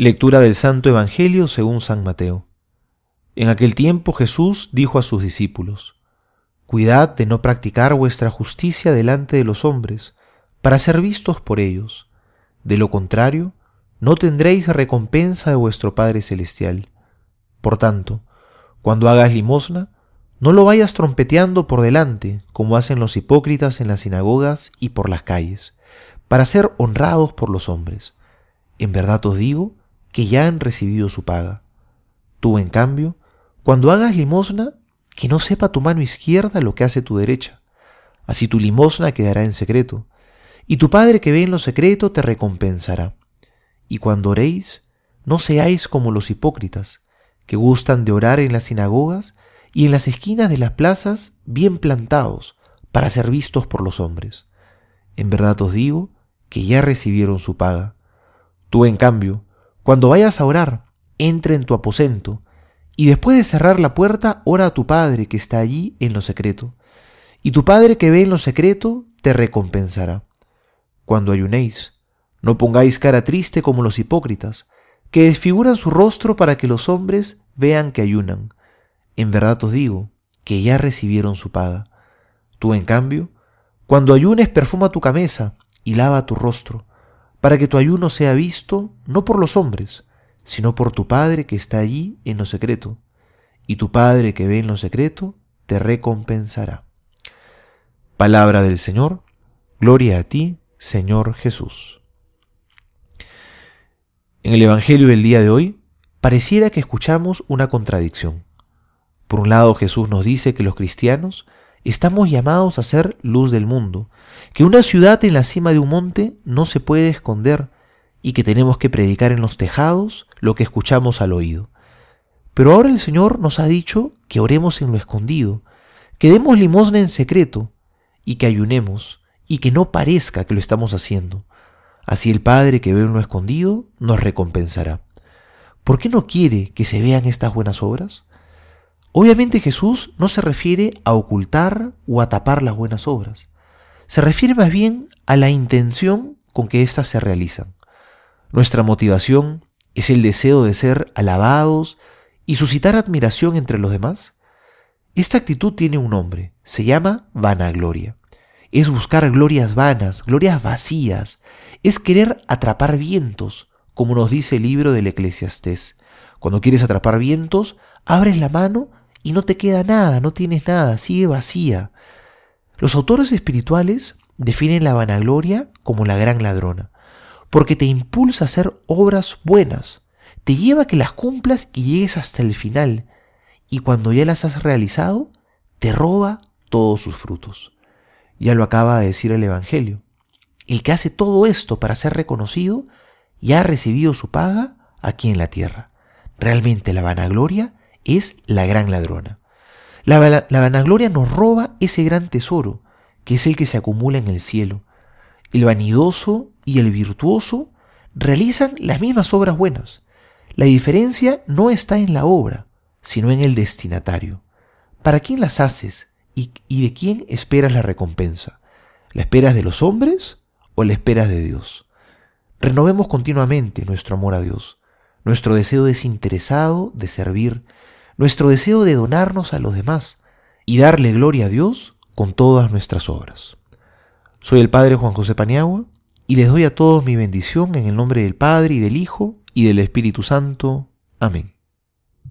Lectura del Santo Evangelio según San Mateo. En aquel tiempo Jesús dijo a sus discípulos, Cuidad de no practicar vuestra justicia delante de los hombres, para ser vistos por ellos. De lo contrario, no tendréis recompensa de vuestro Padre Celestial. Por tanto, cuando hagas limosna, no lo vayas trompeteando por delante, como hacen los hipócritas en las sinagogas y por las calles, para ser honrados por los hombres. En verdad os digo que ya han recibido su paga. Tú, en cambio, cuando hagas limosna, que no sepa tu mano izquierda lo que hace tu derecha. Así tu limosna quedará en secreto, y tu Padre que ve en lo secreto te recompensará. Y cuando oréis, no seáis como los hipócritas, que gustan de orar en las sinagogas y en las esquinas de las plazas bien plantados, para ser vistos por los hombres. En verdad os digo que ya recibieron su paga. Tú, en cambio, cuando vayas a orar, entra en tu aposento, y después de cerrar la puerta, ora a tu Padre que está allí en lo secreto. Y tu Padre que ve en lo secreto, te recompensará. Cuando ayunéis, no pongáis cara triste como los hipócritas, que desfiguran su rostro para que los hombres vean que ayunan. En verdad os digo que ya recibieron su paga. Tú, en cambio, cuando ayunes, perfuma tu cabeza y lava tu rostro, para que tu ayuno sea visto no por los hombres, sino por tu Padre que está allí en lo secreto, y tu Padre que ve en lo secreto te recompensará. Palabra del Señor, gloria a ti, Señor Jesús. En el Evangelio del día de hoy, pareciera que escuchamos una contradicción. Por un lado, Jesús nos dice que los cristianos estamos llamados a ser luz del mundo, que una ciudad en la cima de un monte no se puede esconder y que tenemos que predicar en los tejados lo que escuchamos al oído. Pero ahora el Señor nos ha dicho que oremos en lo escondido, que demos limosna en secreto y que ayunemos y que no parezca que lo estamos haciendo. Así el Padre que ve en lo escondido nos recompensará. ¿Por qué no quiere que se vean estas buenas obras? Obviamente Jesús no se refiere a ocultar o a tapar las buenas obras. Se refiere más bien a la intención con que éstas se realizan. Nuestra motivación es el deseo de ser alabados y suscitar admiración entre los demás. Esta actitud tiene un nombre, se llama vanagloria. Es buscar glorias vanas, glorias vacías, es querer atrapar vientos, como nos dice el libro del Eclesiastés. Cuando quieres atrapar vientos, abres la mano y no te queda nada, no tienes nada, sigue vacía. Los autores espirituales definen la vanagloria como la gran ladrona, porque te impulsa a hacer obras buenas, te lleva a que las cumplas y llegues hasta el final, y cuando ya las has realizado, te roba todos sus frutos. Ya lo acaba de decir el Evangelio. El que hace todo esto para ser reconocido, ya ha recibido su paga aquí en la tierra. Realmente la vanagloria es la gran ladrona. La, vanagloria nos roba ese gran tesoro, que es el que se acumula en el cielo. El vanidoso y el virtuoso realizan las mismas obras buenas. La diferencia no está en la obra, sino en el destinatario. ¿Para quién las haces y, de quién esperas la recompensa? ¿La esperas de los hombres o la esperas de Dios? Renovemos continuamente nuestro amor a Dios, nuestro deseo desinteresado de servir, nuestro deseo de donarnos a los demás y darle gloria a Dios con todas nuestras obras. Soy el Padre Juan José Paniagua y les doy a todos mi bendición en el nombre del Padre y del Hijo y del Espíritu Santo. Amén.